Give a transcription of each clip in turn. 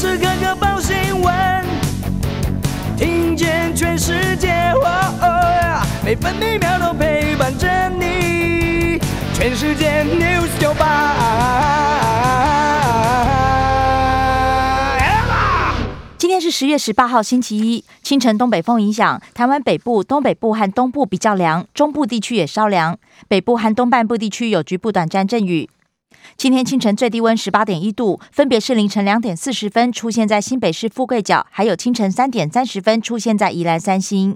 时刻刻报新闻，听见全世界，每分每秒都陪伴着你。全世界 news 九今天是十月十八号，星期一，清晨东北风影响，台湾北部、东北部和东部比较凉，中部地区也稍凉，北部和东半部地区有局部短暂阵雨。今天清晨最低温十八点一度，分别是凌晨两点四十分出现在新北市富贵角，还有清晨三点三十分出现在宜兰三星。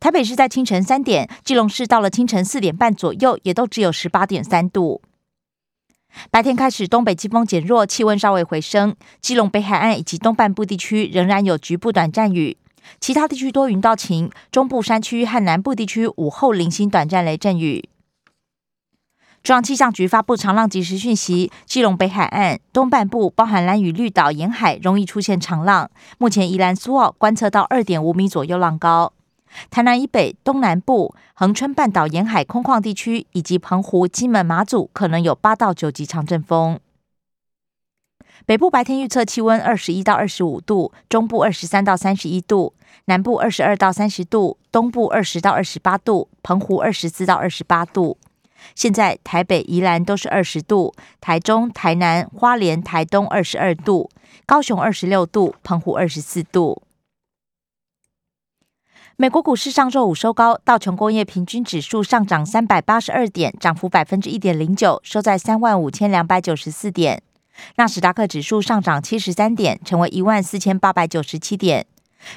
台北市在清晨三点，基隆市到了清晨四点半左右，也都只有十八点三度。白天开始，东北季风减弱，气温稍微回升。基隆北海岸以及东半部地区仍然有局部短暂雨，其他地区多云到晴。中部山区和南部地区午后零星短暂雷阵雨。中央气象局发布长浪即时讯息，基隆北海岸东半部包含蓝屿绿岛沿海容易出现长浪，目前宜兰苏澳观测到二点五米左右浪高。台南以北、东南部、恒春半岛沿海空旷地区以及澎湖、金门、马祖可能有八到九级强阵风。北部白天预测气温二十一到二十五度，中部二十三到三十一度，南部二十二到三十度，东部二十到二十八度，澎湖二十四到二十八度。现在台北、宜兰都是二十度，台中、台南、花莲、台东二十二度，高雄二十六度，澎湖二十四度。美国股市上周五收高，道琼工业平均指数上涨三百八十二点，涨幅百分之一点零九，收在三万五千两百九十四点。纳斯达克指数上涨七十三点，成为一万四千八百九十七点。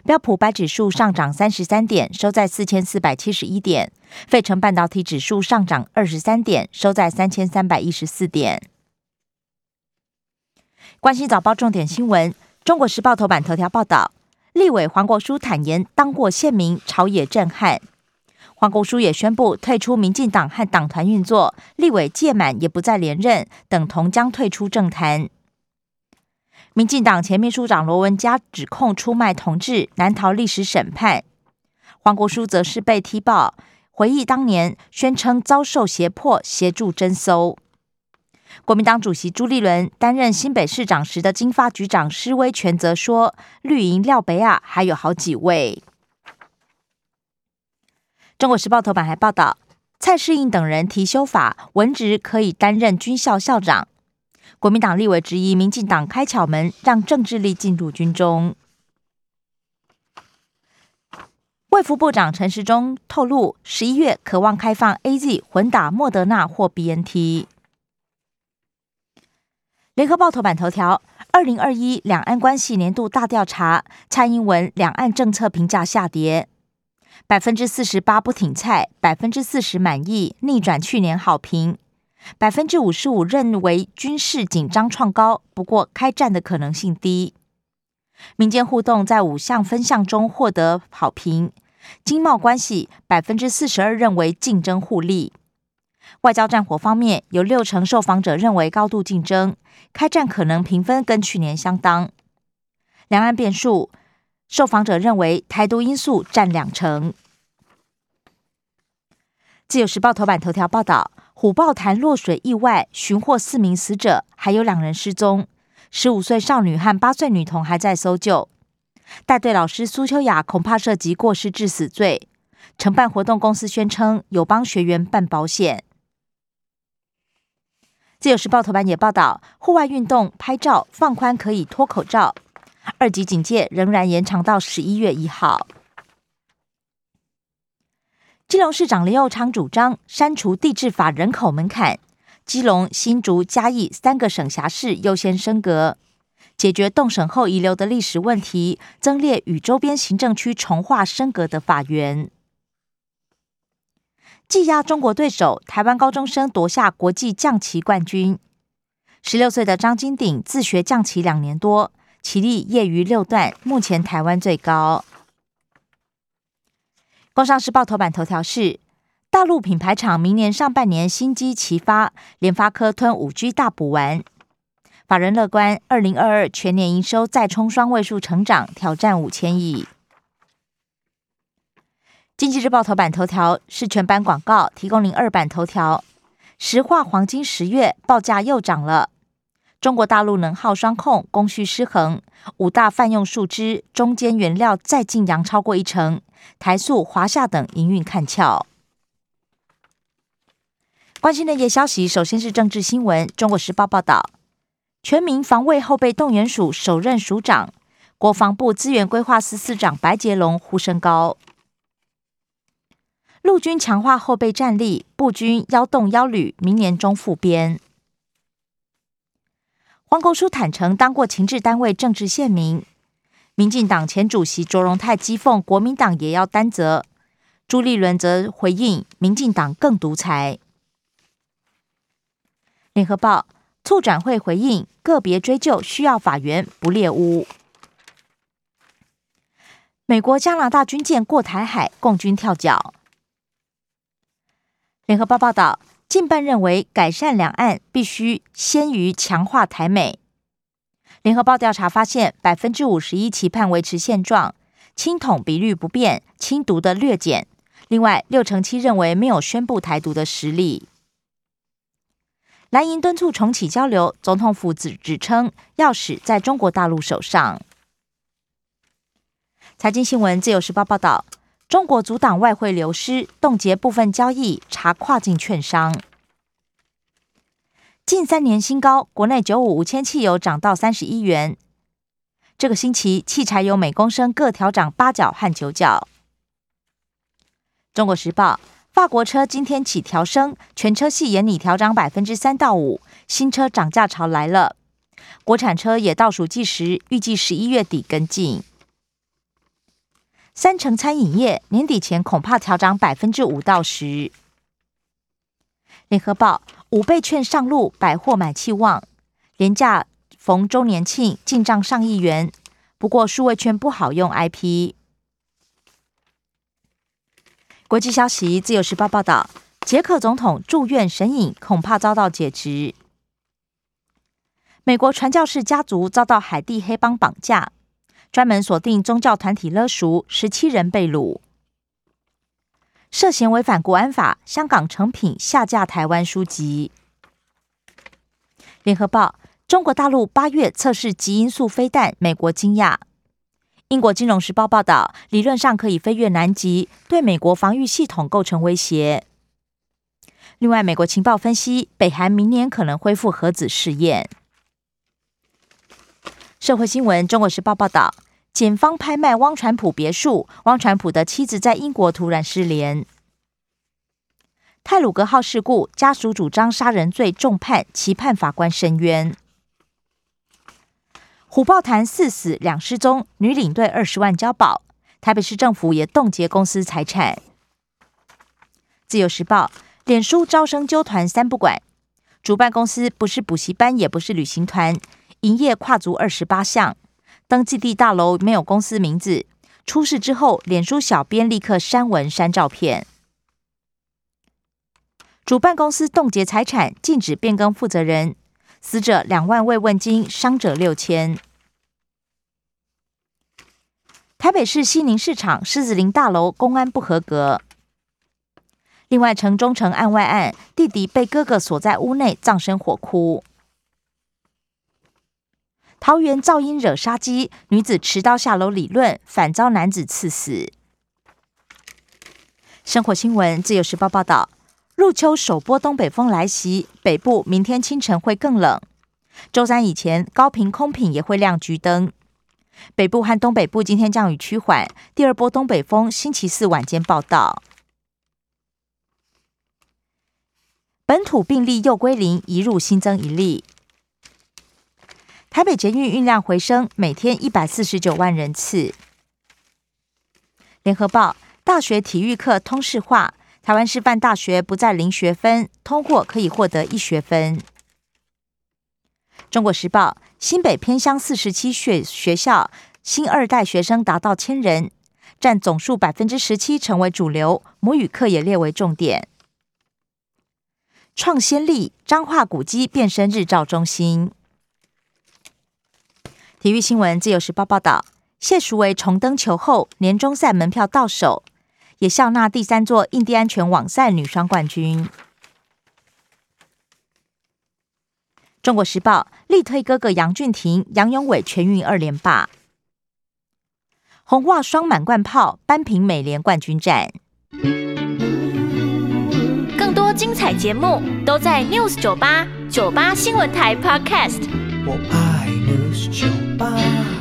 标普白指数上涨三十三点，收在四千四百七十一点。费城半导体指数上涨二十三点，收在三千三百一十四点。关心早报重点新闻，《中国时报》头版头条报道，立委黄国书坦言当过县民，朝野震撼。黄国书也宣布退出民进党和党团运作，立委届满也不再连任，等同将退出政坛。民进党前秘书长罗文嘉指控出卖同志难逃历史审判，黄国书则是被踢爆，回忆当年宣称遭受胁迫协助侦搜。国民党主席朱立伦担任新北市长时的金发局长施威权则说，绿营廖北亚还有好几位。中国时报头版还报道，蔡世应等人提修法，文职可以担任军校校长。国民党立委质疑民进党开巧门，让政治力进入军中。卫福部长陈时中透露，十一月渴望开放 A Z 混打莫德纳或 B N T。联合报头版头条：二零二一两岸关系年度大调查，蔡英文两岸政策评价下跌，百分之四十八不挺蔡，百分之四十满意，逆转去年好评。百分之五十五认为军事紧张创高，不过开战的可能性低。民间互动在五项分项中获得好评。经贸关系百分之四十二认为竞争互利。外交战火方面，有六成受访者认为高度竞争，开战可能评分跟去年相当。两岸变数，受访者认为台独因素占两成。自由时报头版头条报道。虎豹潭落水意外，寻获四名死者，还有两人失踪。十五岁少女和八岁女童还在搜救。带队老师苏秋雅恐怕涉及过失致死罪。承办活动公司宣称有帮学员办保险。自由时报头版也报道，户外运动拍照放宽可以脱口罩，二级警戒仍然延长到十一月一号。基隆市长林佑昌主张删除地质法人口门槛，基隆、新竹、嘉义三个省辖市优先升格，解决动省后遗留的历史问题，增列与周边行政区重划升格的法源。技压中国对手，台湾高中生夺下国际降旗冠军。十六岁的张金鼎自学降旗两年多，棋力业余六段，目前台湾最高。工商时报头版头条是：大陆品牌厂明年上半年新机齐发，联发科吞五 G 大补丸。法人乐观，二零二二全年营收再冲双位数成长，挑战五千亿。经济日报头版头条是全版广告，提供零二版头条：石化黄金十月报价又涨了。中国大陆能耗双控，供需失衡，五大泛用树脂中间原料再进扬超过一成，台塑、华夏等营运看俏。关心的夜消息，首先是政治新闻。中国时报报道，全民防卫后备动员署首任署长，国防部资源规划司司长白杰龙呼声高。陆军强化后备战力，步军幺洞幺旅明年中复编。黄国书坦诚当过情治单位政治线民，民进党前主席卓荣泰讥讽国民党也要担责，朱立伦则回应民进党更独裁。联合报促转会回应个别追究需要法源不列污。美国加拿大军舰过台海，共军跳脚。联合报报道。近半认为，改善两岸必须先于强化台美。联合报调查发现，百分之五十一期盼维持现状，亲统比率不变，亲独的略减。另外，六成七认为没有宣布台独的实力。蓝营敦促重启交流，总统府指指称钥匙在中国大陆手上。财经新闻，自由时报报道。中国阻挡外汇流失，冻结部分交易，查跨境券商。近三年新高，国内九五五千汽油涨到三十一元。这个星期，汽柴油每公升各调涨八角和九角。中国时报：法国车今天起调升，全车系严拟调涨百分之三到五，新车涨价潮来了。国产车也倒数计时，预计十一月底跟进。三成餐饮业年底前恐怕调涨百分之五到十。联合报五倍券上路，百货买气旺，廉价逢周年庆进账上亿元。不过数位券不好用，IP。国际消息，自由时报报道，捷克总统住院神隐，恐怕遭到解职。美国传教士家族遭到海地黑帮绑架。专门锁定宗教团体勒赎，十七人被掳，涉嫌违反国安法。香港成品下架台湾书籍。联合报：中国大陆八月测试极音速飞弹，美国惊讶。英国金融时报报道，理论上可以飞越南极，对美国防御系统构成威胁。另外，美国情报分析，北韩明年可能恢复核子试验。社会新闻：中国时报报道。警方拍卖汪传普别墅，汪传普的妻子在英国突然失联。泰鲁格号事故，家属主张杀人罪重判，期盼法官申冤。虎豹潭四死两失踪，女领队二十万交保，台北市政府也冻结公司财产。自由时报，脸书招生纠团三不管，主办公司不是补习班，也不是旅行团，营业跨足二十八项。登记地大楼没有公司名字，出事之后，脸书小编立刻删文删照片。主办公司冻结财产，禁止变更负责人，死者两万慰问金，伤者六千。台北市西宁市场狮子林大楼公安不合格。另外，城中城案外案，弟弟被哥哥锁在屋内，葬身火窟。桃园噪音惹杀机，女子持刀下楼理论，反遭男子刺死。生活新闻，自由时报报道：入秋首波东北风来袭，北部明天清晨会更冷。周三以前，高频空品也会亮橘灯。北部和东北部今天降雨趋缓，第二波东北风星期四晚间报道。本土病例又归零，一入新增一例。台北捷运运量回升，每天一百四十九万人次。联合报：大学体育课通识化，台湾师范大学不再零学分，通过可以获得一学分。中国时报：新北偏乡四十七学学校，新二代学生达到千人，占总数百分之十七，成为主流。母语课也列为重点。创先例，彰化古迹变身日照中心。体育新闻，自由时报报道，谢淑薇重登球后，年终赛门票到手，也笑纳第三座印第安全网赛女双冠军。中国时报力推哥哥杨俊廷、杨永伟全运二连霸。红袜双满贯炮扳平美联冠军战。更多精彩节目都在 News 九八九八新闻台 Podcast。吧。